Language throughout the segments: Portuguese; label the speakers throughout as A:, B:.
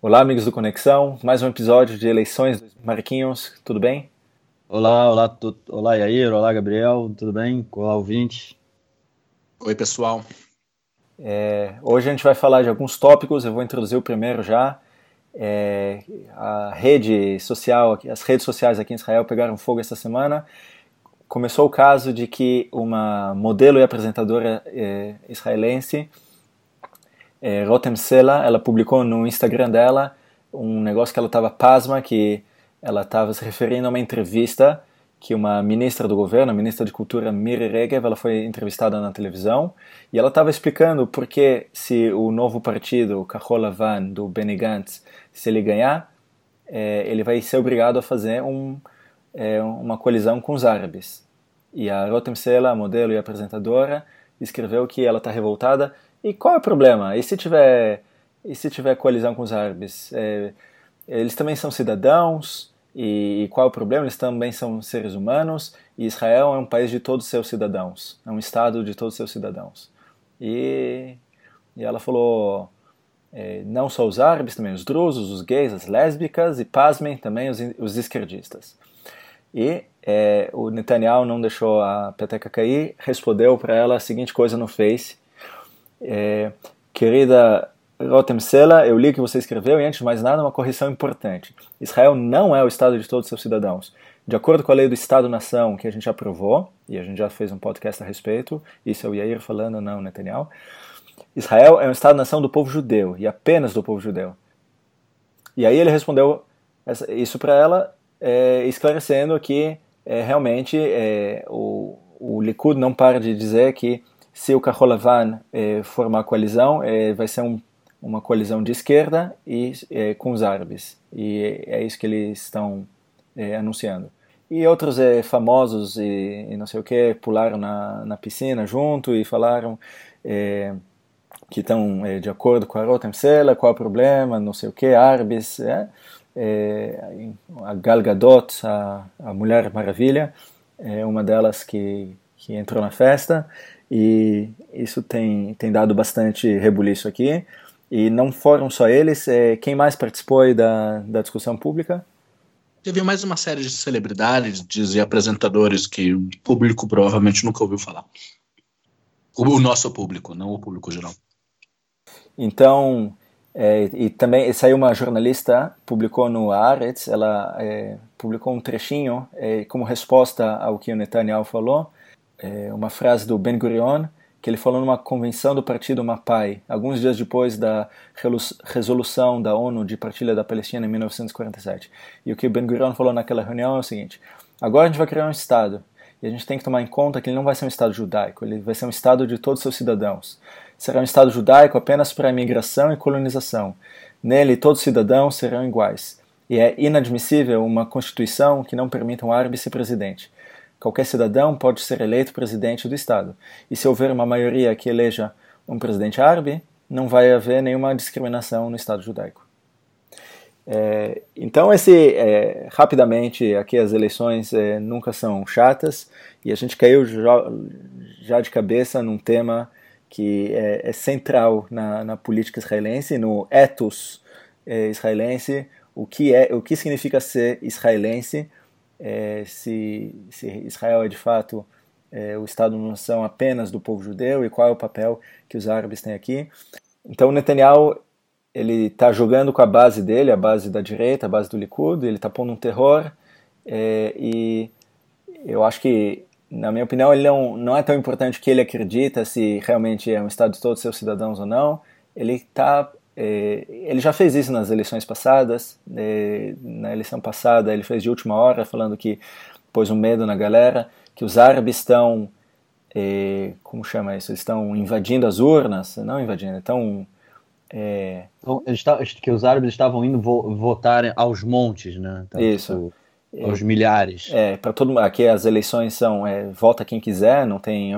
A: Olá, amigos do Conexão, mais um episódio de eleições. Marquinhos, tudo bem?
B: Olá, olá, tu, olá, Yair, olá, Gabriel, tudo bem? Olá, ouvinte.
C: Oi, pessoal.
A: É, hoje a gente vai falar de alguns tópicos, eu vou introduzir o primeiro já. É, a rede social, as redes sociais aqui em Israel pegaram fogo essa semana. Começou o caso de que uma modelo e apresentadora é, israelense é, Rotem Sela, ela publicou no Instagram dela um negócio que ela estava pasma, que ela estava se referindo a uma entrevista que uma ministra do governo, a ministra de Cultura Miri Regev, ela foi entrevistada na televisão e ela estava explicando por que se o novo partido, o Kahol Lavan, do Benny Gantz, se ele ganhar, é, ele vai ser obrigado a fazer um, é, uma colisão com os árabes. E a Rotem Sela, a modelo e apresentadora, escreveu que ela está revoltada e qual é o problema? E se tiver, e se tiver coalizão com os árabes? É, eles também são cidadãos, e, e, qual é o problema? Eles também são seres humanos, e Israel é um país de todos os seus cidadãos, é um estado de todos os seus cidadãos. E, e ela falou, é, não só os árabes, também os drusos, os gays, as lésbicas, e pasmem também os, os esquerdistas. E é, o Netanyahu não deixou a peteca cair, respondeu para ela a seguinte coisa no Face, é, querida Rotem Sela, eu li o que você escreveu e antes de mais nada uma correção importante. Israel não é o Estado de todos os seus cidadãos. De acordo com a lei do Estado-nação que a gente aprovou, e a gente já fez um podcast a respeito, isso é o Yair falando, não Netanyahu, Israel é um Estado-nação do povo judeu, e apenas do povo judeu. E aí ele respondeu isso para ela, é, esclarecendo que é, realmente é, o, o Likud não para de dizer que se o Kaholavan eh, formar coalizão, eh, vai ser um, uma coalizão de esquerda e eh, com os árabes. E é isso que eles estão anunciando. E outros famosos e, e, não sei o que pularam na, na piscina junto e falaram que estão de acordo com a Rotem Sela, qual é o problema, não sei o que, árabes. É, a Gal Gadot, a, a Mulher Maravilha, é uma delas que, que entrou na festa e isso tem, tem dado bastante rebuliço aqui. E não foram só eles, é, quem mais participou da, da discussão pública?
C: Teve mais uma série de celebridades e apresentadores que o público provavelmente nunca ouviu falar. O nosso público, não o público geral.
A: Então, é, e também saiu uma jornalista, publicou no Haaretz, ela é, publicou um trechinho é, como resposta ao que o Netanyahu falou, é, uma frase do Ben Gurion, que ele falou numa convenção do partido Mapai, alguns dias depois da resolução da ONU de partilha da Palestina em 1947. E o que Ben Gurion falou naquela reunião é o seguinte: agora a gente vai criar um Estado, e a gente tem que tomar em conta que ele não vai ser um Estado judaico, ele vai ser um Estado de todos os seus cidadãos. Será um Estado judaico apenas para imigração e colonização. Nele, todos os cidadãos serão iguais. E é inadmissível uma Constituição que não permita um árabe ser presidente. Qualquer cidadão pode ser eleito presidente do Estado. E se houver uma maioria que eleja um presidente árabe, não vai haver nenhuma discriminação no Estado judaico. É, então, esse, é, rapidamente, aqui as eleições é, nunca são chatas e a gente caiu já, já de cabeça num tema que é, é central na, na, política israelense, no ethos é, israelense, o que, é, o que significa ser israelense, é, se, se, Israel é de fato é, o Estado-nação apenas do povo judeu e qual é o papel que os árabes têm aqui. Então Netanyahu ele está jogando com a base dele, a base da direita, a base do Likud, ele está pondo um terror é, e eu acho que, na minha opinião, ele não, não é tão importante que ele acredita se realmente é um Estado de todos os seus cidadãos ou não. Ele está é, ele já fez isso nas eleições passadas. É, na eleição passada, ele fez de última hora, falando que pôs um medo na galera, que os árabes estão. É, como chama isso? Eles estão invadindo as urnas. Não invadindo, estão.
B: É... Então, que os árabes estavam indo vo votar aos montes, né?
A: Então, isso.
B: Tipo, aos milhares.
A: É, para todo mundo. Aqui as eleições são é, vota quem quiser, não tem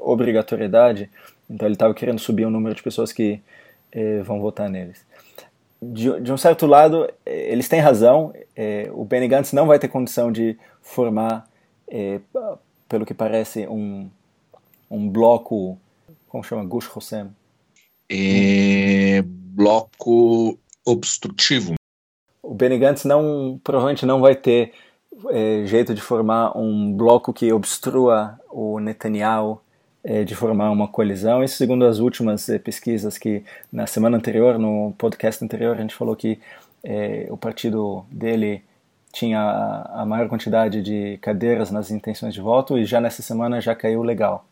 A: obrigatoriedade. Então ele estava querendo subir o número de pessoas que eh, vão votar neles. De, de, um certo lado, eh, eles têm razão, eh, o Benny Gantz não vai ter condição de formar, pelo que parece, um, um bloco, como chama, Gush Hosem?
C: É, bloco obstrutivo.
A: O Benny Gantz não, provavelmente não vai ter jeito de formar um bloco que obstrua o Netanyahu de formar uma coalizão. Isso segundo as últimas é, pesquisas que na semana anterior, no podcast anterior, a gente falou que é, o partido dele tinha a, maior quantidade de cadeiras nas intenções de voto e já nessa semana já caiu legal.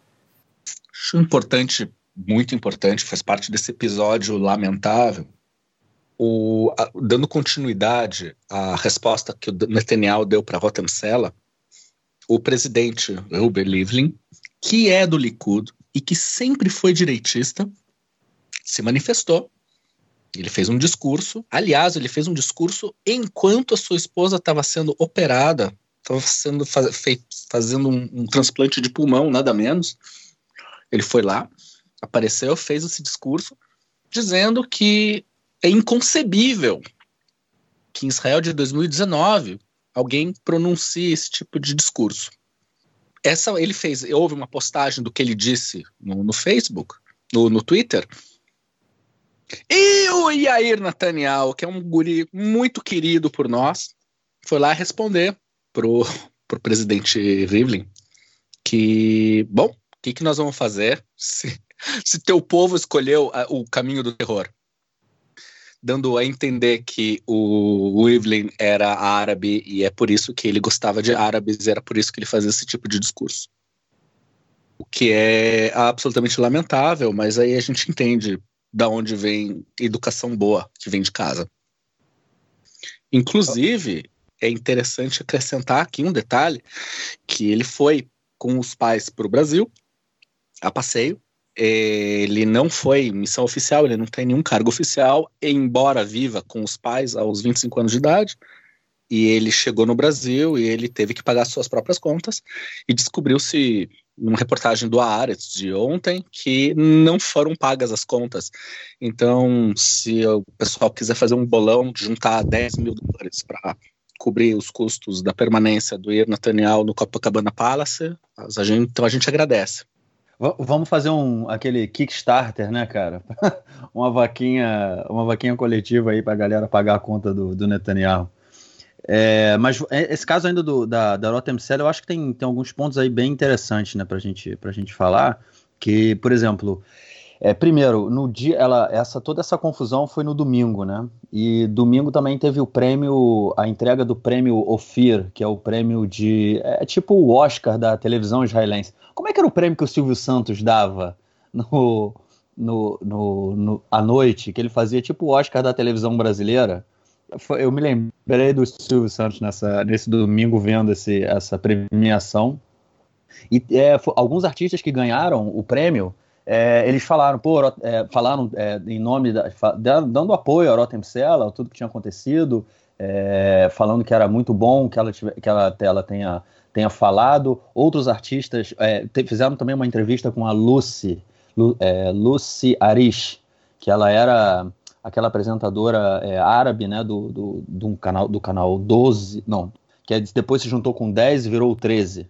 C: Acho importante, muito importante, faz parte desse episódio lamentável, o, a, dando continuidade à resposta que o Netanyahu deu para Rotem Sela, o presidente Ruben Rivlin, que é do Likud e que sempre foi direitista, se manifestou. Ele fez um discurso. Aliás, ele fez um discurso enquanto a sua esposa estava sendo operada, estava sendo faz, fei, fazendo um, um transplante de pulmão, nada menos. Ele foi lá, apareceu, fez esse discurso, dizendo que é inconcebível que em Israel de 2019 alguém pronuncie esse tipo de discurso. Essa ele fez, houve uma postagem do que ele disse no, no Facebook, no, no Twitter. E o Yair Nathaniel, que é um guri muito querido por nós, foi lá responder pro, pro presidente Rivlin que, bom, o que, que nós vamos fazer se, se teu povo escolheu a, o caminho do terror? Dando a entender que o Evelyn era árabe e é por isso que ele gostava de árabes, e era por isso que ele fazia esse tipo de discurso. O que é absolutamente lamentável, mas aí a gente entende da onde vem educação boa que vem de casa. Inclusive, é interessante acrescentar aqui um detalhe que ele foi com os pais para o Brasil a passeio ele não foi missão oficial, ele não tem nenhum cargo oficial, embora viva com os pais aos 25 anos de idade. E ele chegou no Brasil e ele teve que pagar suas próprias contas e descobriu-se numa reportagem do Haaretz de ontem que não foram pagas as contas. Então, se o pessoal quiser fazer um bolão, juntar 10 mil dólares para cobrir os custos da permanência do Ir Nathaniel no Copacabana Palace, a gente, então a gente agradece.
B: Vamos fazer um aquele Kickstarter, né, cara? uma vaquinha, uma vaquinha coletiva aí para a galera pagar a conta do, do Netanyahu. É, mas é, esse caso ainda do, da, da Rotem eu acho que tem, tem alguns pontos aí bem interessantes, né, para gente, a gente falar. Que, por exemplo, é, primeiro, no dia, ela, essa toda essa confusão foi no domingo, né? E domingo também teve o prêmio, a entrega do prêmio Ofir, que é o prêmio de, é tipo o Oscar da televisão israelense. Como é que era o prêmio que o Silvio Santos dava no, no, no, no à noite, que ele fazia tipo o Oscar da televisão brasileira? Eu me lembrei do Silvio Santos nessa, nesse domingo vendo esse, essa premiação. E é, alguns artistas que ganharam o prêmio é, eles falaram, pô, é, falaram é, em nome da, dando apoio a Rotem Sela, tudo que tinha acontecido, é, falando que era muito bom que ela, tive, que ela, ela tenha, tenha falado. Outros artistas é, te, fizeram também uma entrevista com a Lucy, Lu, é, Lucy Arish, que ela era aquela apresentadora árabe, né, do, do, do, canal, do canal 12, não, que depois se juntou com 10 e virou 13.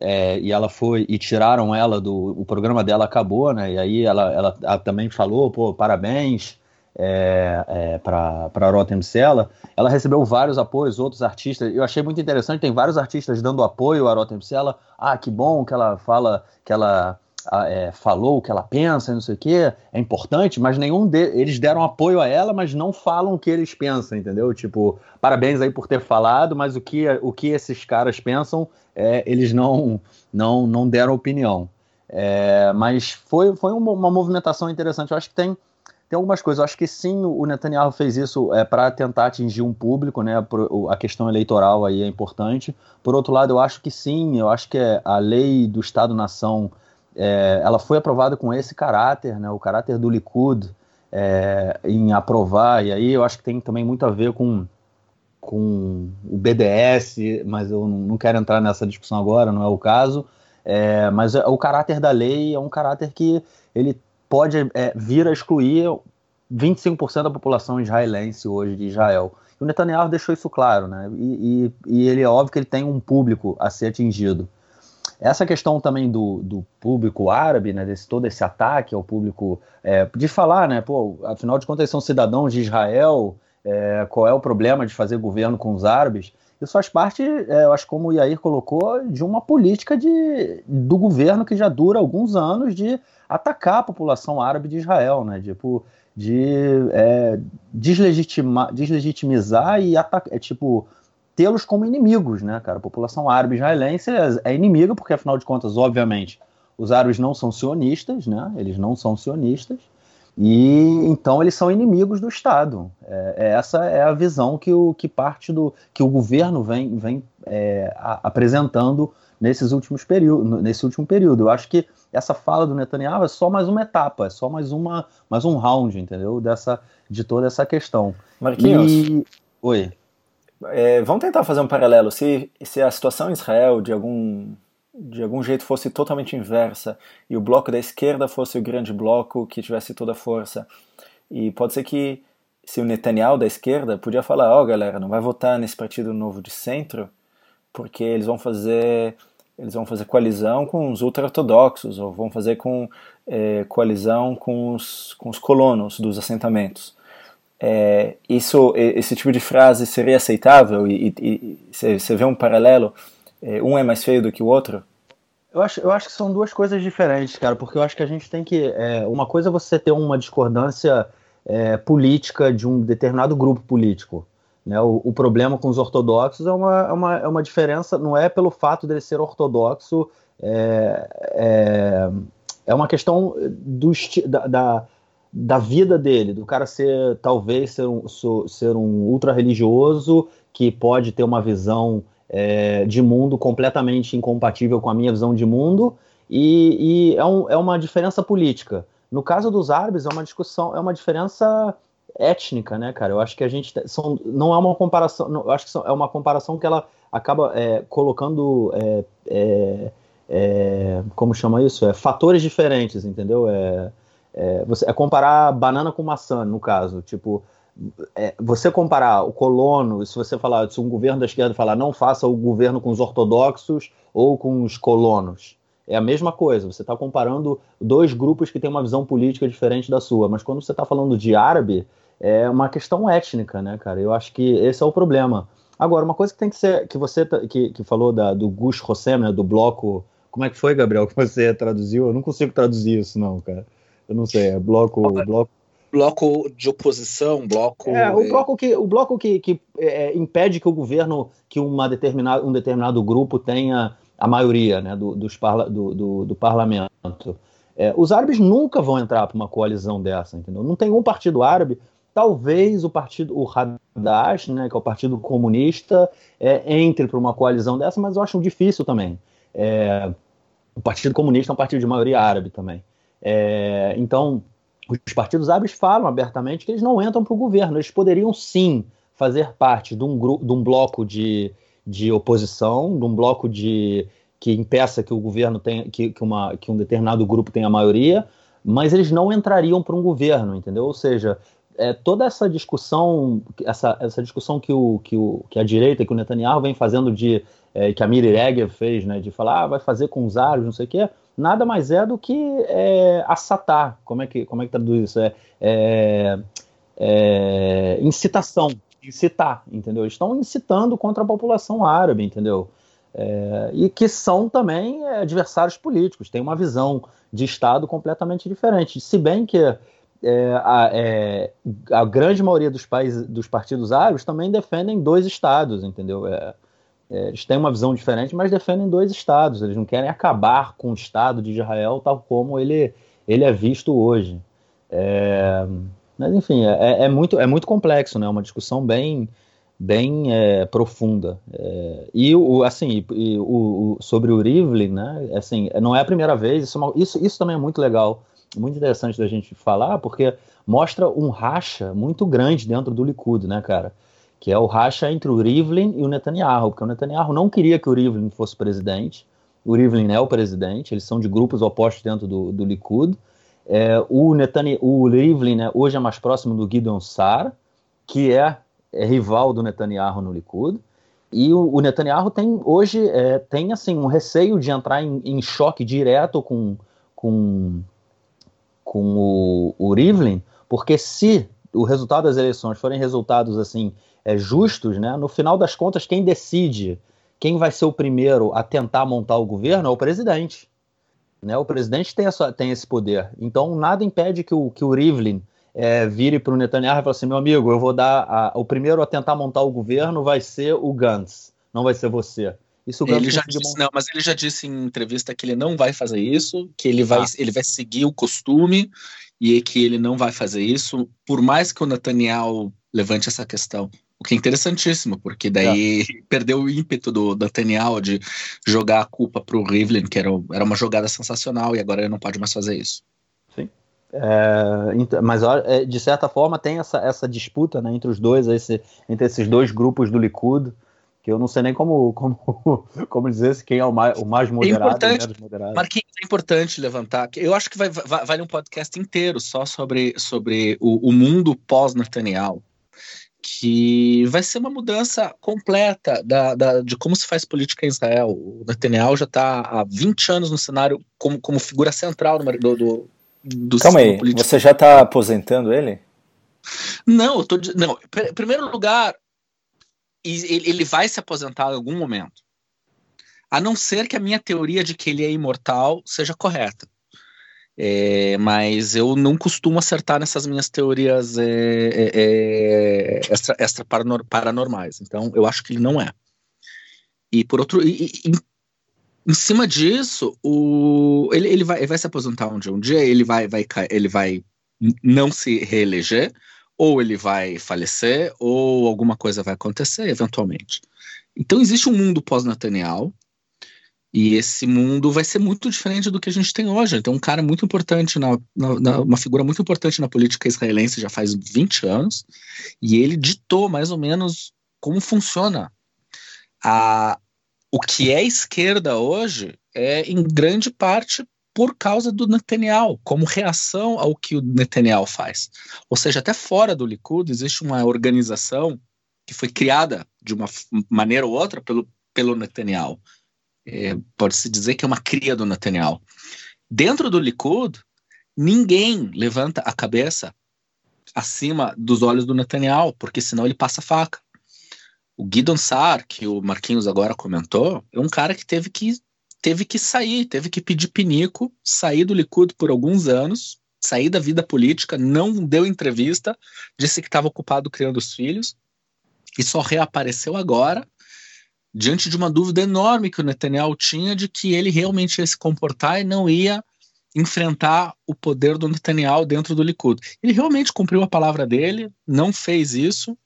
B: É, e ela foi e tiraram ela do o programa dela acabou né? E aí ela, ela, ela também falou pô parabéns é, é, para Rotem Sela ela recebeu vários apoios outros artistas. Eu achei muito interessante tem vários artistas dando apoio a Rotem Sela ah que bom que ela fala que ela é, falou o que ela pensa, não sei o que, é importante, mas nenhum deles, eles deram apoio a ela, mas não falam o que eles pensam, entendeu? Tipo, parabéns aí por ter falado, mas o que, o que esses caras pensam, é, eles não, não, não deram opinião. É, mas foi, foi uma, uma, movimentação interessante. Eu acho que tem, tem algumas coisas. Eu acho que sim, o Netanyahu fez isso é, para tentar atingir um público, né? A questão eleitoral aí é importante. Por outro lado, eu acho que sim, eu acho que é a lei do Estado-nação é, ela foi aprovada com esse caráter, né, o caráter do Likud é, em aprovar, e aí eu acho que tem também muito a ver com, com o BDS, mas eu não quero entrar nessa discussão agora, não é o caso, é, mas o caráter da lei é um caráter que ele pode é, vir a excluir 25% da população israelense hoje de Israel. E o Netanyahu deixou isso claro, né? E, e, e ele é óbvio que ele tem um público a ser atingido. Essa questão também do, do público árabe, né, desse, todo esse ataque ao público, é, de falar, né, pô, afinal de contas eles são cidadãos de Israel, é, qual é o problema de fazer governo com os árabes? Isso faz parte, é, eu acho como o Yair colocou, de uma política de, do governo que já dura alguns anos de atacar a população árabe de Israel, né? Tipo, de é, deslegitimar, deslegitimizar e atacar, é, tipo, tê-los como inimigos, né, cara? A população árabe israelense é, é inimiga, porque afinal de contas, obviamente, os árabes não são sionistas, né? Eles não são sionistas. E então eles são inimigos do Estado. É, é, essa é a visão que o que parte do que o governo vem, vem é, a, apresentando nesses últimos período, nesse último período. Eu acho que essa fala do Netanyahu é só mais uma etapa, é só mais uma mais um round, entendeu? Dessa de toda essa questão.
A: Marquinhos.
B: E... Oi.
A: É, vamos tentar fazer um paralelo. Se, se a situação em Israel de algum de algum jeito fosse totalmente inversa e o bloco da esquerda fosse o grande bloco que tivesse toda a força. E pode ser que se o Netanyahu da esquerda podia falar, ó oh, galera, não vai votar nesse partido novo de centro, porque eles vão fazer eles vão fazer coalizão com os ultra-ortodoxos, ou vão fazer com é, coalizão com os, com os colonos dos assentamentos. É, isso, esse tipo de frase seria aceitável? E você vê um paralelo é, um é mais feio do que o outro?
B: Eu acho, eu acho que são duas coisas diferentes, cara, porque eu acho que a gente tem que. É, uma coisa é você ter uma discordância é, política de um determinado grupo político. Né? O, o, problema com os ortodoxos é uma, é, uma, é uma diferença, não é pelo fato dele ser ortodoxo, é, é, é uma questão do, da, da, da, vida dele, do cara ser, talvez, ser um, ser um ultra-religioso que pode ter uma visão é, de mundo completamente incompatível com a minha visão de mundo e, e é, um, é, uma diferença política. No caso dos árabes é uma discussão, é uma diferença étnica, né, cara? Eu acho que a gente são, não é uma comparação, não, eu acho que são, é uma comparação que ela acaba é, colocando é, é, é como chama isso? É, fatores diferentes, entendeu? É, é, você, é comparar banana com maçã, no caso. Tipo, é, você comparar o colono, se você falar, se um governo da esquerda falar não faça o governo com os ortodoxos ou com os colonos, é a mesma coisa. Você está comparando dois grupos que têm uma visão política diferente da sua. Mas quando você está falando de árabe, é uma questão étnica, né, cara? Eu acho que esse é o problema. Agora, uma coisa que tem que ser, que você tá, que, que falou da, do Gush Rossem, né, do bloco. Como é que foi, Gabriel, que você traduziu? Eu não consigo traduzir isso, não, cara. Eu não sei, é bloco. bloco
C: bloco de oposição, bloco.
B: É, o bloco que, o bloco que, que é, impede que o governo, que uma determinada, um determinado grupo tenha a maioria né, do, dos parla, do, do, do parlamento. É, os árabes nunca vão entrar para uma coalizão dessa, entendeu? Não tem um partido árabe, talvez o partido, o Hadash, né, que é o partido comunista, é, entre para uma coalizão dessa, mas eu acho difícil também. É, o Partido Comunista é um partido de maioria árabe também. É, então, os partidos árabes falam abertamente que eles não entram para o governo. Eles poderiam sim fazer parte de um, grupo, de um bloco de, de oposição, de um bloco de que impeça que o governo tenha, que, que, uma, que um determinado grupo tenha maioria, mas eles não entrariam para um governo, entendeu? Ou seja, é, toda essa discussão, essa, essa discussão que, o, que, o, que a direita, que o Netanyahu vem fazendo de é, que a Miri Regev fez, né, de falar, ah, vai fazer com os árabes, não sei o quê, nada mais é do que é, assatar. Como é que, como é que traduz isso? É, é, é, incitação, incitar, entendeu? Estão incitando contra a população árabe, entendeu? É, e que são também é, adversários políticos, têm uma visão de Estado completamente diferente. Se bem que é, a, é, a, grande maioria dos países, dos partidos árabes também defendem dois estados, entendeu? É, é, eles têm uma visão diferente, mas defendem dois estados. Eles não querem acabar com o Estado de Israel tal como ele, ele é visto hoje. É, mas enfim, é, é, muito, é muito complexo, né? Uma discussão bem, bem é, profunda. É, e o assim, e, o, o, sobre o Rivlin, né? Assim, não é a primeira vez. Isso, é isso, isso também é muito legal, muito interessante da gente falar, porque mostra um racha muito grande dentro do Likud, né, cara? Que é o racha entre o Rivlin e o Netanyahu, porque o Netanyahu não queria que o Rivlin fosse presidente, o Rivlin é o presidente, eles são de grupos opostos dentro do, do Likud, é, o, Netanyahu, o Rivlin né, hoje é mais próximo do Gideon Sar, que é, é rival do Netanyahu no Likud, E o, o Netanyahu tem hoje é, tem assim um receio de entrar em, em choque direto com, com, com o, o Rivlin, porque se o resultado das eleições forem resultados assim é, justos, né, no final das contas quem decide quem vai ser o primeiro a tentar montar o governo é o presidente. Né? O presidente tem, essa, tem esse poder. Então nada impede que o, que o Rivlin é, vire para o Netanyahu e fale assim: meu amigo, eu vou dar. A, o primeiro a tentar montar o governo vai ser o Gantz, não vai ser você.
C: Isso ele já disse, não, mas ele já disse em entrevista que ele não vai fazer isso, que ele vai, ah. ele vai seguir o costume e que ele não vai fazer isso, por mais que o Netanyahu levante essa questão. O que é interessantíssimo, porque daí é. perdeu o ímpeto do Netanyahu de jogar a culpa para o Rivlin, que era, era uma jogada sensacional, e agora ele não pode mais fazer isso.
B: É, mas é, de certa forma tem essa, essa disputa né, entre os dois, esse, entre esses dois grupos do Likud, que eu não sei nem como, como, como dizer quem é o mais, o mais é moderado.
C: É importante, moderado. Marquinhos, é importante levantar. Eu acho que vai, vai, vale um podcast inteiro só sobre, sobre o, o mundo pós-Netanyahu, que vai ser uma mudança completa da, da, de como se faz política em Israel. O Netanyahu já está há 20 anos no cenário como, como figura central do, do
A: do Calma aí, político. você já está aposentando ele?
C: Não, eu tô, não. Em primeiro lugar, ele vai se aposentar em algum momento. A não ser que a minha teoria de que ele é imortal seja correta. É, mas eu não costumo acertar nessas minhas teorias é, é, é extra, extra paranormais. Então, eu acho que ele não é. E por outro, e, e, em cima disso, o, ele, ele, vai, ele vai se aposentar um dia. Um dia ele vai, vai, ele vai não se reeleger, ou ele vai falecer, ou alguma coisa vai acontecer eventualmente. Então existe um mundo pós-Nathaniel, e esse mundo vai ser muito diferente do que a gente tem hoje. Então, um cara muito importante, na, na, na, uma figura muito importante na política israelense já faz 20 anos, e ele ditou mais ou menos como funciona a, o que é esquerda hoje é, em grande parte, por causa do Netanyahu, como reação ao que o Netanyahu faz. Ou seja, até fora do Likud existe uma organização que foi criada de uma maneira ou outra pelo, pelo Netanyahu. É, Pode-se dizer que é uma cria do Netanyahu. Dentro do Likud, ninguém levanta a cabeça acima dos olhos do Netanyahu, porque senão ele passa faca. O Guidon Sar, que o Marquinhos agora comentou, é um cara que teve que teve que sair, teve que pedir pinico, sair do Likud por alguns anos, sair da vida política, não deu entrevista, disse que estava ocupado criando os filhos e só reapareceu agora diante de uma dúvida enorme que o Netanyahu tinha de que ele realmente ia se comportar e não ia enfrentar o poder do Netanyahu dentro do Likud. Ele realmente cumpriu a palavra dele, não fez isso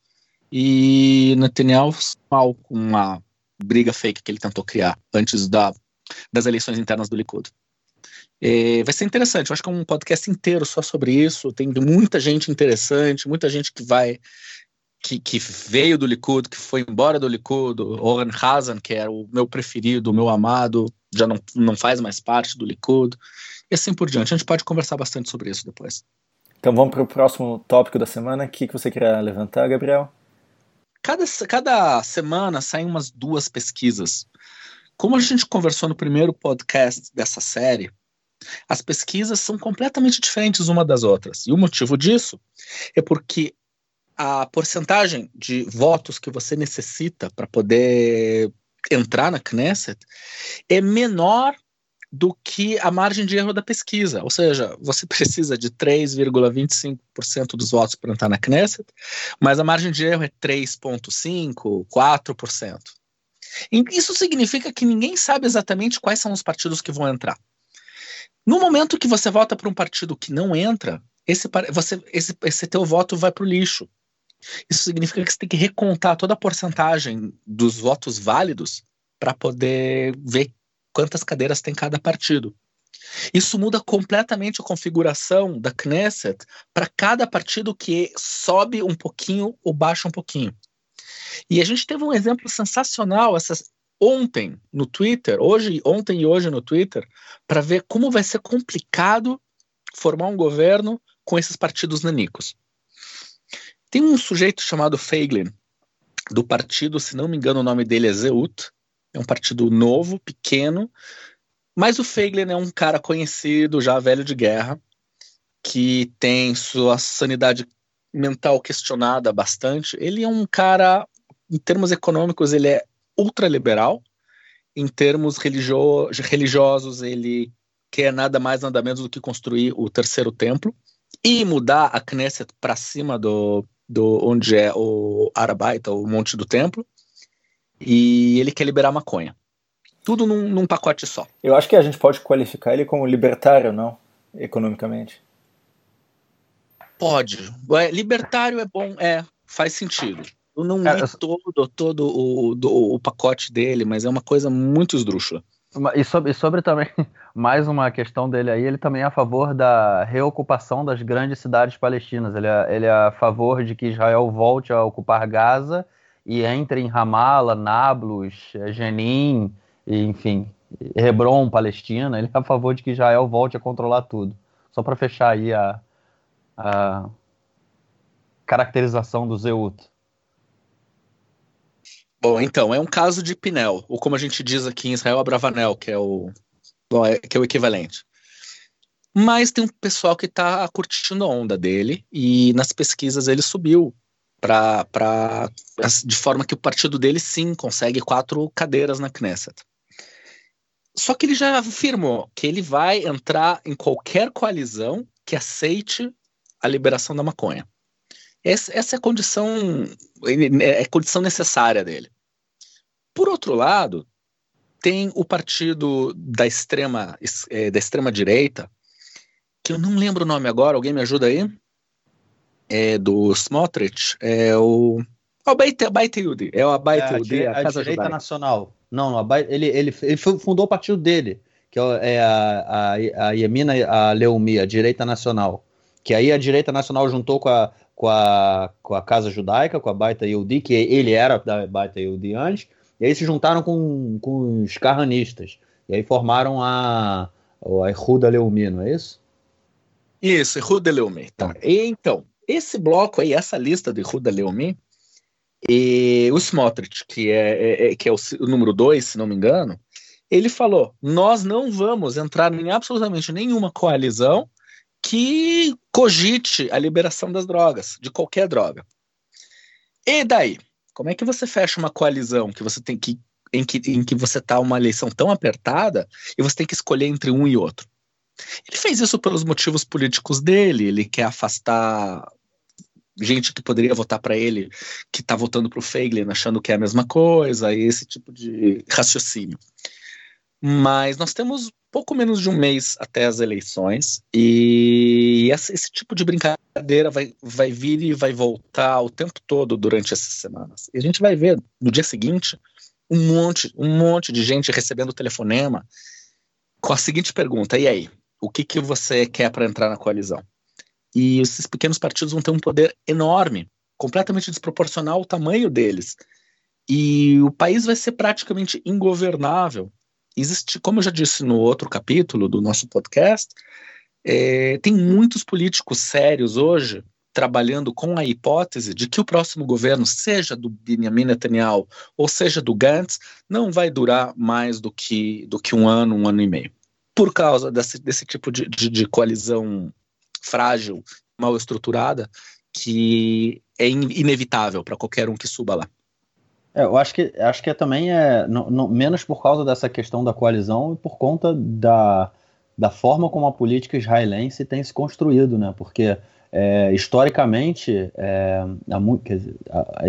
C: e Netanyahu mal com uma briga fake que ele tentou criar antes da, das eleições internas do Likud. É, vai ser interessante, eu acho que é um podcast inteiro só sobre isso. Tem muita gente interessante, muita gente que vai. Que, que veio do Likud, que foi embora do Likud. Oren Hazan, que era o meu preferido, o meu amado, já não, não faz mais parte do Likud. E assim por diante. A gente pode conversar bastante sobre isso depois.
A: Então vamos para o próximo tópico da semana. O que, que você queria levantar, Gabriel?
C: Cada, cada semana saem umas duas pesquisas. Como a gente conversou no primeiro podcast dessa série, as pesquisas são completamente diferentes uma das outras. E o motivo disso é porque a porcentagem de votos que você necessita para poder entrar na Knesset é menor do que a margem de erro da pesquisa. Ou seja, você precisa de 3,25% dos votos para entrar na Knesset, mas a margem de erro é 3,5%, 4%. Isso significa que ninguém sabe exatamente quais são os partidos que vão entrar. No momento que você vota para um partido que não entra, esse, você, esse, esse teu voto vai para o lixo. Isso significa que você tem que recontar toda a porcentagem dos votos válidos para poder ver quantas cadeiras tem cada partido. Isso muda completamente a configuração da Knesset para cada partido que sobe um pouquinho ou baixa um pouquinho. E a gente teve um exemplo sensacional essas, ontem no Twitter, hoje, ontem e hoje no Twitter, para ver como vai ser complicado formar um governo com esses partidos nanicos. Tem um sujeito chamado Feiglin, do partido, se não me engano, o nome dele é Zeut. É um partido novo, pequeno, mas o Feiglin é um cara conhecido, já velho de guerra, que tem sua sanidade mental questionada bastante. Ele é um cara, em termos econômicos, ele é ultraliberal. Em termos religio religiosos, ele quer nada mais, nada menos do que construir o terceiro templo e mudar a Knesset para cima do, do onde é o Arabaita, o Monte do Templo. E ele quer liberar maconha. Tudo num, num pacote só.
A: Eu acho que a gente pode qualificar ele como libertário, não? Economicamente.
C: Pode. É, libertário é bom, é, faz sentido. Eu não Cara, li todo, todo o, do, o pacote dele, mas é uma coisa muito esdrúxula.
B: E sobre, e sobre também, mais uma questão dele aí, ele também é a favor da reocupação das grandes cidades palestinas. Ele é, ele é a favor de que Israel volte a ocupar Gaza e entre em Ramallah, Nablus, Jenin, e, enfim, Hebron, Palestina. Ele é a favor de que Israel volte a controlar tudo. Só para fechar aí a, a caracterização do Zeut.
C: Bom, então, é um caso de Pinel, ou como a gente diz aqui em Israel, Abravanel, que é o, é, que é o equivalente. Mas tem um pessoal que está curtindo a onda dele, e nas pesquisas ele subiu para de forma que o partido dele sim consegue quatro cadeiras na Knesset. Só que ele já afirmou que ele vai entrar em qualquer coalizão que aceite a liberação da maconha. Essa, essa é a condição, é a condição necessária dele. Por outro lado, tem o partido da extrema, é, da extrema direita, que eu não lembro o nome agora, alguém me ajuda aí? É do Smotrich, é o é o Baita Yudi, é o Baita
B: é, Yudi, a, a, a Casa Direita Judaica. Nacional. Não, não ele, ele, ele fundou o partido dele, que é a, a, a Yemina a Leumi, a Direita Nacional que aí a direita nacional juntou com a, com a, com a Casa Judaica, com a Baita Yehudi, que ele era da Baita Yehudi antes, e aí se juntaram com, com os carranistas, e aí formaram a, a Erruda Leumi, não é isso?
C: Isso, Erruda Leumi. Tá. então, esse bloco aí, essa lista de Erruda Leumi, e o Smotrich, que é, é, é que é o, o número 2, se não me engano, ele falou: nós não vamos entrar em absolutamente nenhuma coalizão que cogite a liberação das drogas, de qualquer droga. E daí? Como é que você fecha uma coalizão que você tem que em que, em que você está uma eleição tão apertada e você tem que escolher entre um e outro? Ele fez isso pelos motivos políticos dele, ele quer afastar gente que poderia votar para ele, que está votando para o Feiglin achando que é a mesma coisa, esse tipo de raciocínio. Mas nós temos pouco menos de um mês até as eleições e esse, tipo de brincadeira vai, vai vir e vai voltar o tempo todo durante essas semanas. E a gente vai ver no dia seguinte um monte, um monte de gente recebendo telefonema com a seguinte pergunta: e aí, o que, que você quer para entrar na coalizão? E esses pequenos partidos vão ter um poder enorme, completamente desproporcional ao tamanho deles. E o país vai ser praticamente ingovernável existe, como eu já disse no outro capítulo do nosso podcast, é, tem muitos políticos sérios hoje trabalhando com a hipótese de que o próximo governo, seja do Benjamin Netanyahu ou seja do Gantz, não vai durar mais do que, do que um ano, um ano e meio. Por causa desse, desse tipo de, de, de coalizão frágil, mal estruturada, que é inevitável para qualquer um que suba lá.
B: É, eu acho que, acho que é também é não, não, menos por causa dessa questão da coalizão e por conta da, da forma como a política israelense tem se construído, né? Porque é, historicamente, é,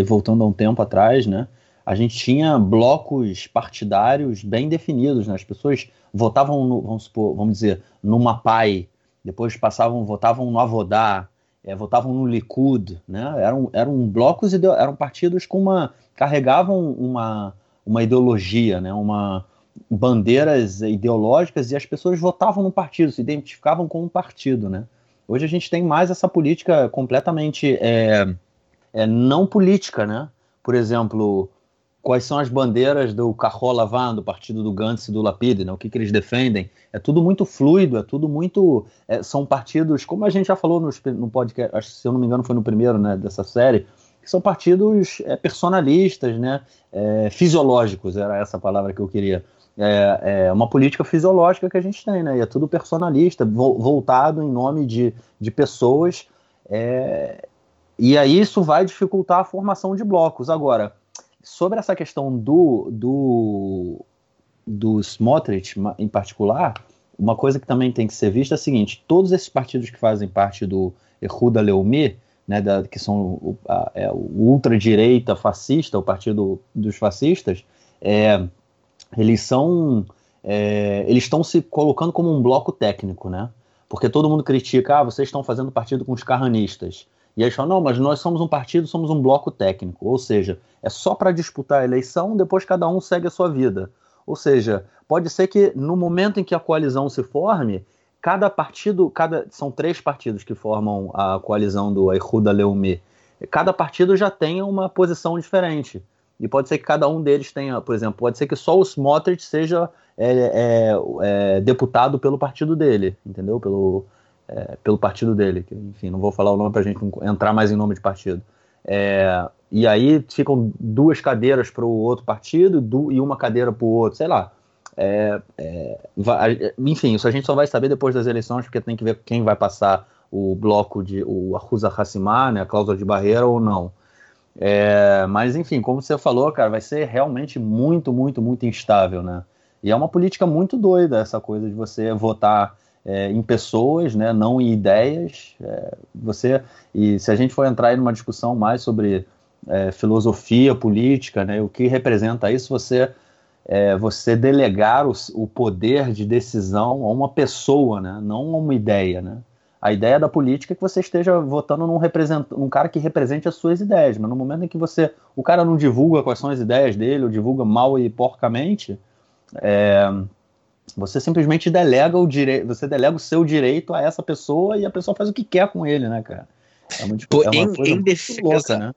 B: voltando a um tempo atrás, né? A gente tinha blocos partidários bem definidos, né? As pessoas votavam, no, vamos supor, vamos dizer, no Mapai, depois passavam, votavam no Avodá, é, votavam no Likud, né? Eram, eram blocos, eram partidos com uma carregavam uma, uma ideologia, né, uma bandeiras ideológicas e as pessoas votavam no partido, se identificavam com um partido, né? Hoje a gente tem mais essa política completamente é, é, não política, né? Por exemplo, quais são as bandeiras do Carrola Van, do partido do Gantz e do Lapid, né? o que, que eles defendem. É tudo muito fluido, é tudo muito. É, são partidos, como a gente já falou no, no podcast, acho, se eu não me engano foi no primeiro né, dessa série, que são partidos é, personalistas, né? É, fisiológicos, era essa palavra que eu queria. É, é, uma política fisiológica que a gente tem, né? E é tudo personalista, vo voltado em nome de, de pessoas. É, e aí isso vai dificultar a formação de blocos. Agora, sobre essa questão do, do, do Smotrich em particular, uma coisa que também tem que ser vista é a seguinte: todos esses partidos que fazem parte do Erruda Leumi, né, da, que são o, a, é, ultradireita fascista, o partido dos fascistas, é, eles são é, eles estão se colocando como um bloco técnico, né? Porque todo mundo critica, ah, vocês estão fazendo partido com os carranistas. E aí falam, não, mas nós somos um partido, somos um bloco técnico. Ou seja, é só para disputar a eleição, depois cada um segue a sua vida. Ou seja, pode ser que no momento em que a coalizão se forme, cada partido, cada são três partidos que formam a coalizão do Aihuda Leumi, cada partido já tenha uma posição diferente. E pode ser que cada um deles tenha, por exemplo, pode ser que só o Smotrich seja é, é, é, deputado pelo partido dele, entendeu? Pelo, é, pelo partido dele. Enfim, não vou falar o nome para a gente entrar mais em nome de partido. É, e aí ficam duas cadeiras para o outro partido e uma cadeira para o outro, sei lá. É, vai, enfim, isso a gente só vai saber depois das eleições, porque tem que ver quem vai passar o bloco de o Arruza Hassimar, né, a cláusula de barreira ou não. É, mas enfim, como você falou, cara, vai ser realmente muito, muito, muito instável, né? E é uma política muito doida essa coisa de você votar é, em pessoas, né, não em ideias. É, você e se a gente for entrar em uma discussão mais sobre é, filosofia política, né, o que representa isso, você é, você delegar o, o, poder de decisão a uma pessoa, né, não a uma ideia, né? A ideia da política é que você esteja votando num, num cara que represente as suas ideias, mas no momento em que você o cara não divulga quais são as ideias dele, ou divulga mal e porcamente, é, você simplesmente delega o direito, você delega o seu direito a essa pessoa e a pessoa faz o que quer com ele, né, cara?
C: É uma, tipo, é uma em, coisa em defesa, louca, né?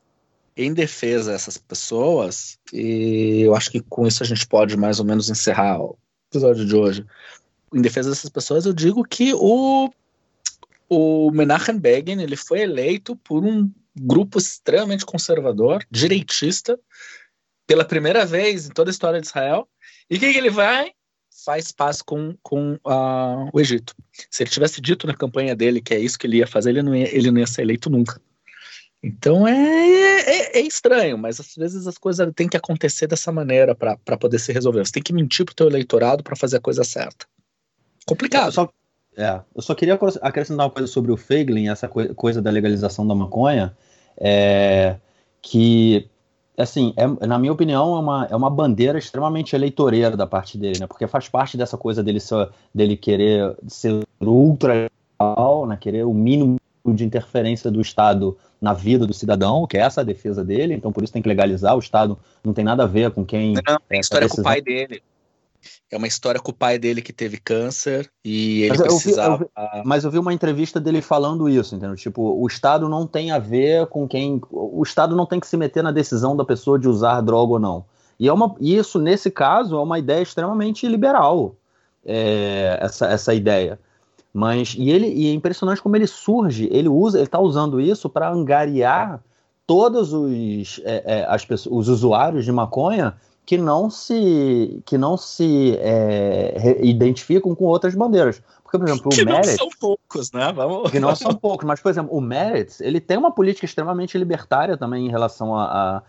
C: Em defesa dessas pessoas, e eu acho que com isso a gente pode mais ou menos encerrar o episódio de hoje. Em defesa dessas pessoas, eu digo que o o Menachem Begin ele foi eleito por um grupo extremamente conservador, direitista, pela primeira vez em toda a história de Israel. E o que, que ele vai? Faz paz com, com uh, o Egito. Se ele tivesse dito na campanha dele que é isso que ele ia fazer, ele não ia, ele não ia ser eleito nunca. Então é, é, é estranho, mas às vezes as coisas têm que acontecer dessa maneira para poder se resolver. Você tem que mentir pro teu eleitorado para fazer a coisa certa. Complicado.
B: Só, é, eu só queria acrescentar uma coisa sobre o Feiglin, essa coisa da legalização da maconha, é, que, assim, é, na minha opinião, é uma, é uma bandeira extremamente eleitoreira da parte dele, né? Porque faz parte dessa coisa dele, ser, dele querer ser ultra né? querer o mínimo de interferência do Estado na vida do cidadão, que é essa a defesa dele, então por isso tem que legalizar, o Estado não tem nada a ver com quem...
C: Não, tem é, história tá com o pai dele. É uma história com o pai dele que teve câncer e ele mas precisava. Eu vi,
B: eu vi, mas eu vi uma entrevista dele falando isso, entendeu? Tipo, o Estado não tem a ver com quem. O Estado não tem que se meter na decisão da pessoa de usar droga ou não. E é uma, isso, nesse caso, é uma ideia extremamente liberal, é, essa, essa ideia. Mas, e ele e é impressionante como ele surge, ele usa, ele está usando isso para angariar todos os, é, é, as os usuários de maconha que não se que não se é, identificam com outras bandeiras. Porque, por exemplo,
C: que
B: o Merit...
C: não são poucos, né?
B: Vamos... Que não são poucos, mas, por exemplo, o Merit, ele tem uma política extremamente libertária também em relação à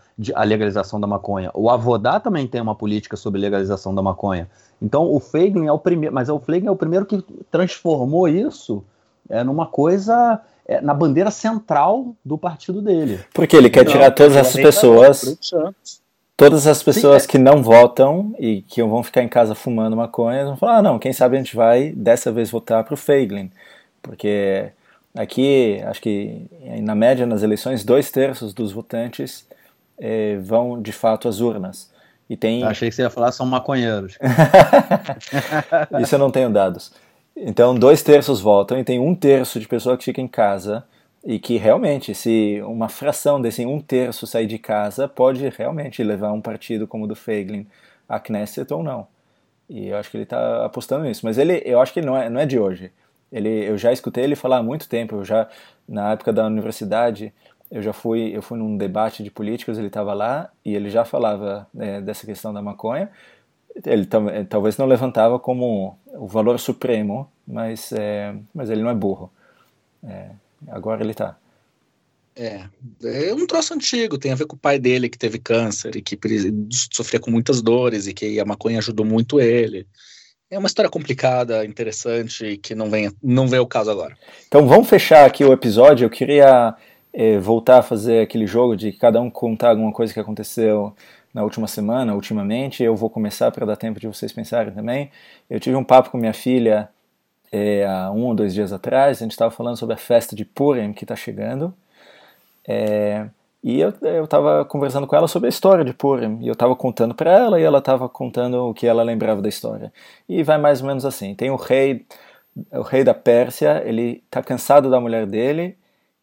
B: legalização da maconha. O Avodá também tem uma política sobre legalização da maconha. Então, o Feiglin é o primeiro... Mas o Feiglin é o primeiro que transformou isso é, numa coisa... É, na bandeira central do partido dele.
A: Porque ele quer tirar todas essas pessoas todas as pessoas Sim, é. que não votam e que vão ficar em casa fumando maconha vão falar: ah, não, quem sabe a gente vai dessa vez votar para o Feiglin. Porque aqui, acho que na média nas eleições, dois terços dos votantes eh, vão de fato às urnas. E tem...
B: Achei que você ia falar são maconheiros.
A: Isso eu não tenho dados. Então, dois terços votam e tem um terço de pessoa que fica em casa e que realmente, se uma fração desse um terço sair de casa, pode realmente levar um partido como o do Feiglin a Knesset ou não. E eu acho que ele está apostando nisso. Mas ele, eu acho que ele não é, não é de hoje. Ele, eu já escutei ele falar há muito tempo. Eu já, na época da universidade, eu já fui, eu fui num debate de políticos, ele estava lá e ele já falava é, dessa questão da maconha. Ele talvez não levantava como o valor supremo, mas, é, mas ele não é burro. É, agora ele está.
C: É, é um troço antigo, tem a ver com o pai dele que teve câncer e que sofria com muitas dores e que a maconha ajudou muito ele. É uma história complicada, interessante e que não vem, não vem o caso agora.
A: Então vamos fechar aqui o episódio. Eu queria é, voltar a fazer aquele jogo de cada um contar alguma coisa que aconteceu na última semana, ultimamente. Eu vou começar para dar tempo de vocês pensarem também. Eu tive um papo com minha filha é, há um ou dois dias atrás. A gente estava falando sobre a festa de Purim que está chegando. É, e eu estava conversando com ela sobre a história de Purim. E eu estava contando para ela e ela estava contando o que ela lembrava da história. E vai mais ou menos assim: tem o rei, o rei da Pérsia, ele está cansado da mulher dele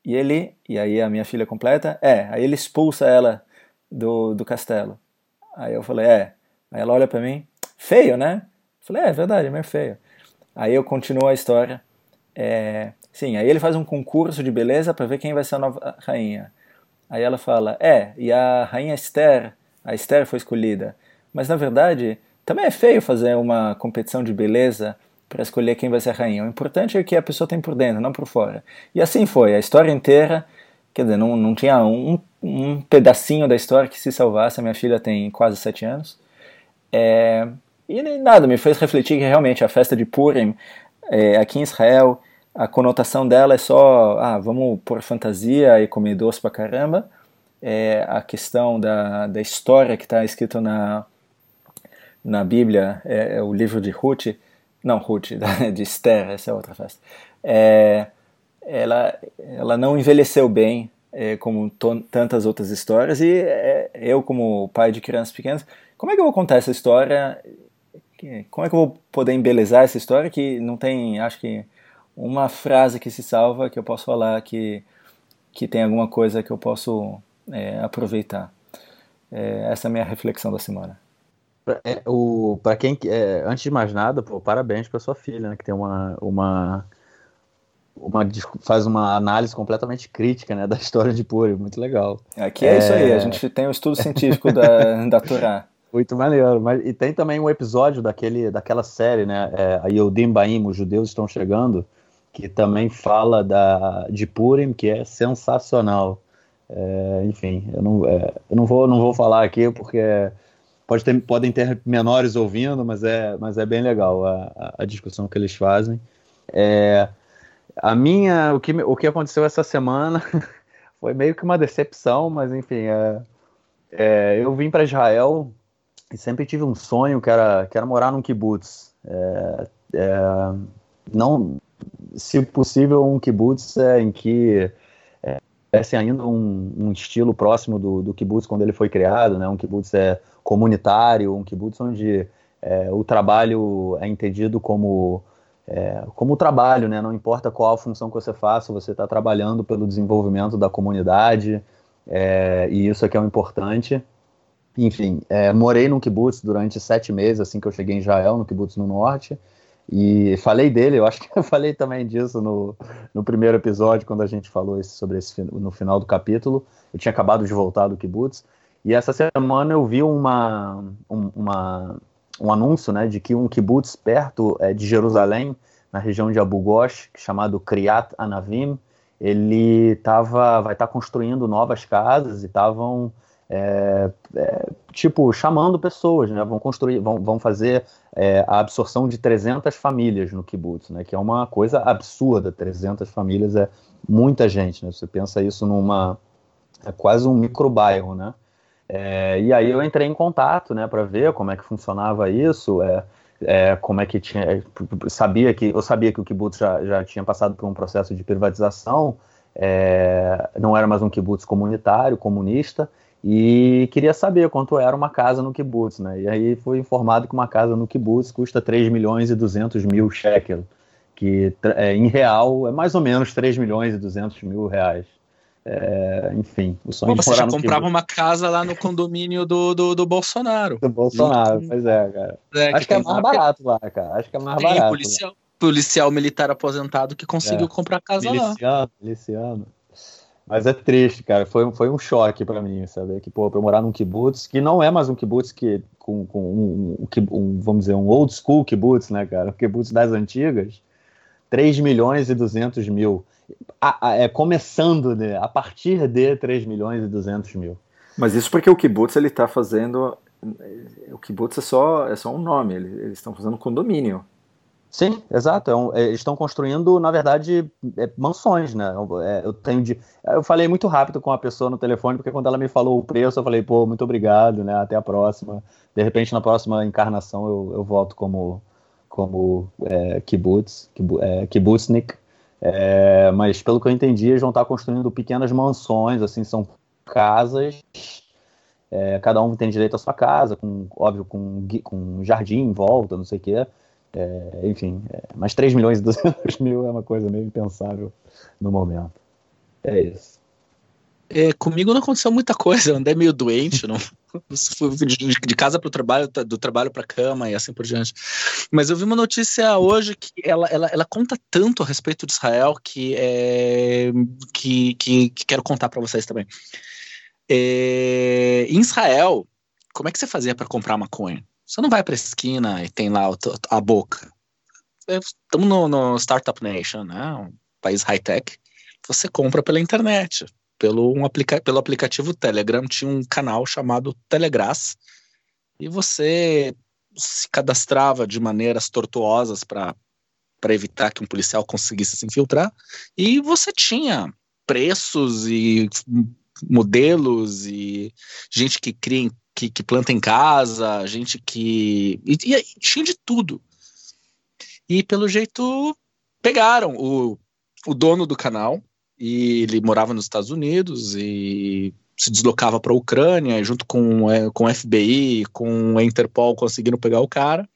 A: e ele, e aí a minha filha completa, é, aí ele expulsa ela do, do castelo. Aí eu falei, é. Aí ela olha para mim, feio, né? Eu falei, é, é verdade, é meio feio. Aí eu continuo a história. É, sim, aí ele faz um concurso de beleza para ver quem vai ser a nova rainha. Aí ela fala, é, e a rainha Esther, a Esther foi escolhida. Mas na verdade, também é feio fazer uma competição de beleza para escolher quem vai ser a rainha. O importante é que a pessoa tem por dentro, não por fora. E assim foi, a história inteira, quer dizer, não, não tinha um, um pedacinho da história que se salvasse. A minha filha tem quase sete anos. É, e nada, me fez refletir que realmente a festa de Purim, é, aqui em Israel, a conotação dela é só, ah, vamos pôr fantasia e comer doce pra caramba. É, a questão da, da história que está escrito na, na Bíblia, é, é o livro de Ruth, não, Ruth, de Esther, essa é outra festa. É, ela, ela não envelheceu bem, é, como tantas outras histórias, e é, eu, como pai de crianças pequenas, como é que eu vou contar essa história? Como é que eu vou poder embelezar essa história que não tem, acho que, uma frase que se salva que eu posso falar que, que tem alguma coisa que eu posso é, aproveitar? É, essa é a minha reflexão da semana.
B: É, o para quem é, antes de mais nada, pô, parabéns para sua filha, né, que tem uma uma uma faz uma análise completamente crítica, né, da história de Puri, muito legal.
A: Aqui é, é, isso aí, a gente tem um estudo científico da da Torá.
B: Muito maneiro, mas e tem também um episódio daquele daquela série, né, é, a Yodim Baim, os judeus estão chegando, que também fala da de Purim, que é sensacional. É, enfim, eu não, é, eu não vou não vou falar aqui porque Pode ter, podem ter menores ouvindo, mas é, mas é bem legal a, a discussão que eles fazem. É, a minha, o que, o que aconteceu essa semana foi meio que uma decepção, mas enfim, é, é, eu vim para Israel e sempre tive um sonho que era, que era morar num kibbutz. É, é não, se possível, um kibbutz é, em que tivesse ainda um, um, estilo próximo do, do kibbutz quando ele foi criado, né? Um kibbutz é comunitário, um kibbutz onde é, o trabalho é entendido como é, como trabalho, né? Não importa qual a função que você faça, você está trabalhando pelo desenvolvimento da comunidade é, e isso é que é o importante. Enfim, é, morei num kibbutz durante sete meses, assim que eu cheguei em Israel, no kibbutz no norte. E falei dele, eu acho que eu falei também disso no, no primeiro episódio, quando a gente falou esse, sobre esse no final do capítulo. Eu tinha acabado de voltar do kibbutz. E essa semana eu vi uma, um, uma, um anúncio né, de que um kibbutz perto é, de Jerusalém, na região de Abu Ghosh, chamado Kriat Anavim, ele tava, vai estar tá construindo novas casas e estavam é, é, tipo, chamando pessoas, né? Vão construir, vão, vão fazer é, a absorção de 300 famílias no kibbutz, né? Que é uma coisa absurda, 300 famílias é muita gente, né? Você pensa isso numa, é quase um microbairro, né? É, e aí eu entrei em contato, né, para ver como é que funcionava isso, é, é, como é que tinha, sabia que eu sabia que o kibbutz já, já tinha passado por um processo de privatização, não era mais um kibbutz comunitário, comunista, e queria saber quanto era uma casa no kibbutz, né? E aí foi informado que uma casa no kibbutz custa 3 milhões e 200 mil shekel, que é, em real é mais ou menos 3 milhões e 200 mil reais. É, enfim, o sonho
C: Pô, Você já comprava kibbutz. uma casa lá no condomínio do, do, do Bolsonaro.
B: Do Bolsonaro, pois é, cara. É, Acho que, que é mais barato lá, cara. Acho que é mais tem barato.
C: Policial, policial militar aposentado que conseguiu é. comprar casa
B: miliciano, lá. Miliciano. Mas é triste, cara. Foi, foi um choque para mim saber que, pô, pra eu morar num kibutz, que não é mais um kibutz que, com, com um, um, um, vamos dizer, um old school kibutz, né, cara? O kibutz das antigas, 3 milhões e 200 mil. A, a, é, começando né, a partir de 3 milhões e 200 mil.
A: Mas isso porque o kibutz ele está fazendo, o kibutz é só, é só um nome, eles estão fazendo condomínio.
B: Sim, exato. É um, é, eles estão construindo, na verdade, é, mansões, né? É, eu tenho de, eu falei muito rápido com a pessoa no telefone porque quando ela me falou o preço, eu falei, pô, muito obrigado, né? Até a próxima. De repente, na próxima encarnação, eu, eu volto como como é, kibbutz, é, kibbutznik. É, mas pelo que eu entendi, eles vão estar construindo pequenas mansões, assim, são casas. É, cada um tem direito à sua casa, com óbvio com, com jardim em volta, não sei o quê. É, enfim, é, mas 3 milhões e 200 mil é uma coisa meio impensável no momento. É isso.
C: É, comigo não aconteceu muita coisa, eu andei meio doente, não de, casa para o trabalho, do trabalho para cama e assim por diante. Mas eu vi uma notícia hoje que ela, ela, ela conta tanto a respeito de Israel que, é, que, que, que quero contar para vocês também. É, em Israel, como é que você fazia para comprar maconha? Você não vai para a esquina e tem lá a boca. Estamos no, no Startup Nation, né? Um país high-tech. Você compra pela internet, pelo, um aplica pelo aplicativo Telegram. Tinha um canal chamado Telegrass e você se cadastrava de maneiras tortuosas para para evitar que um policial conseguisse se infiltrar e você tinha preços e modelos e gente que cria que, que planta em casa, gente que. E, e, tinha de tudo. E pelo jeito pegaram o, o dono do canal, e ele morava nos Estados Unidos e se deslocava para a Ucrânia, junto com, é, com FBI, com a Interpol, conseguiram pegar o cara.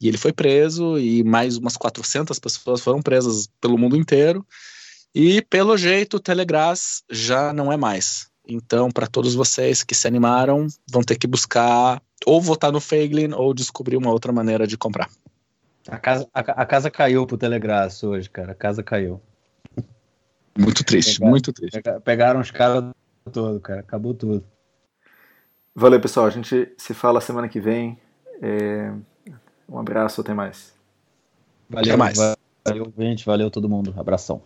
C: E ele foi preso, e mais umas 400 pessoas foram presas pelo mundo inteiro. E pelo jeito, o Telegrass já não é mais. Então, para todos vocês que se animaram, vão ter que buscar ou votar no Feiglin ou descobrir uma outra maneira de comprar.
B: A casa, a, a casa caiu pro Telegrass hoje, cara. A casa caiu.
C: Muito triste, pegaram, muito triste.
B: Pegaram os caras todo, cara. Acabou tudo.
A: Valeu, pessoal. A gente se fala semana que vem. É... Um abraço, até mais.
B: Valeu, até mais. Valeu, gente. Valeu todo mundo. Abração.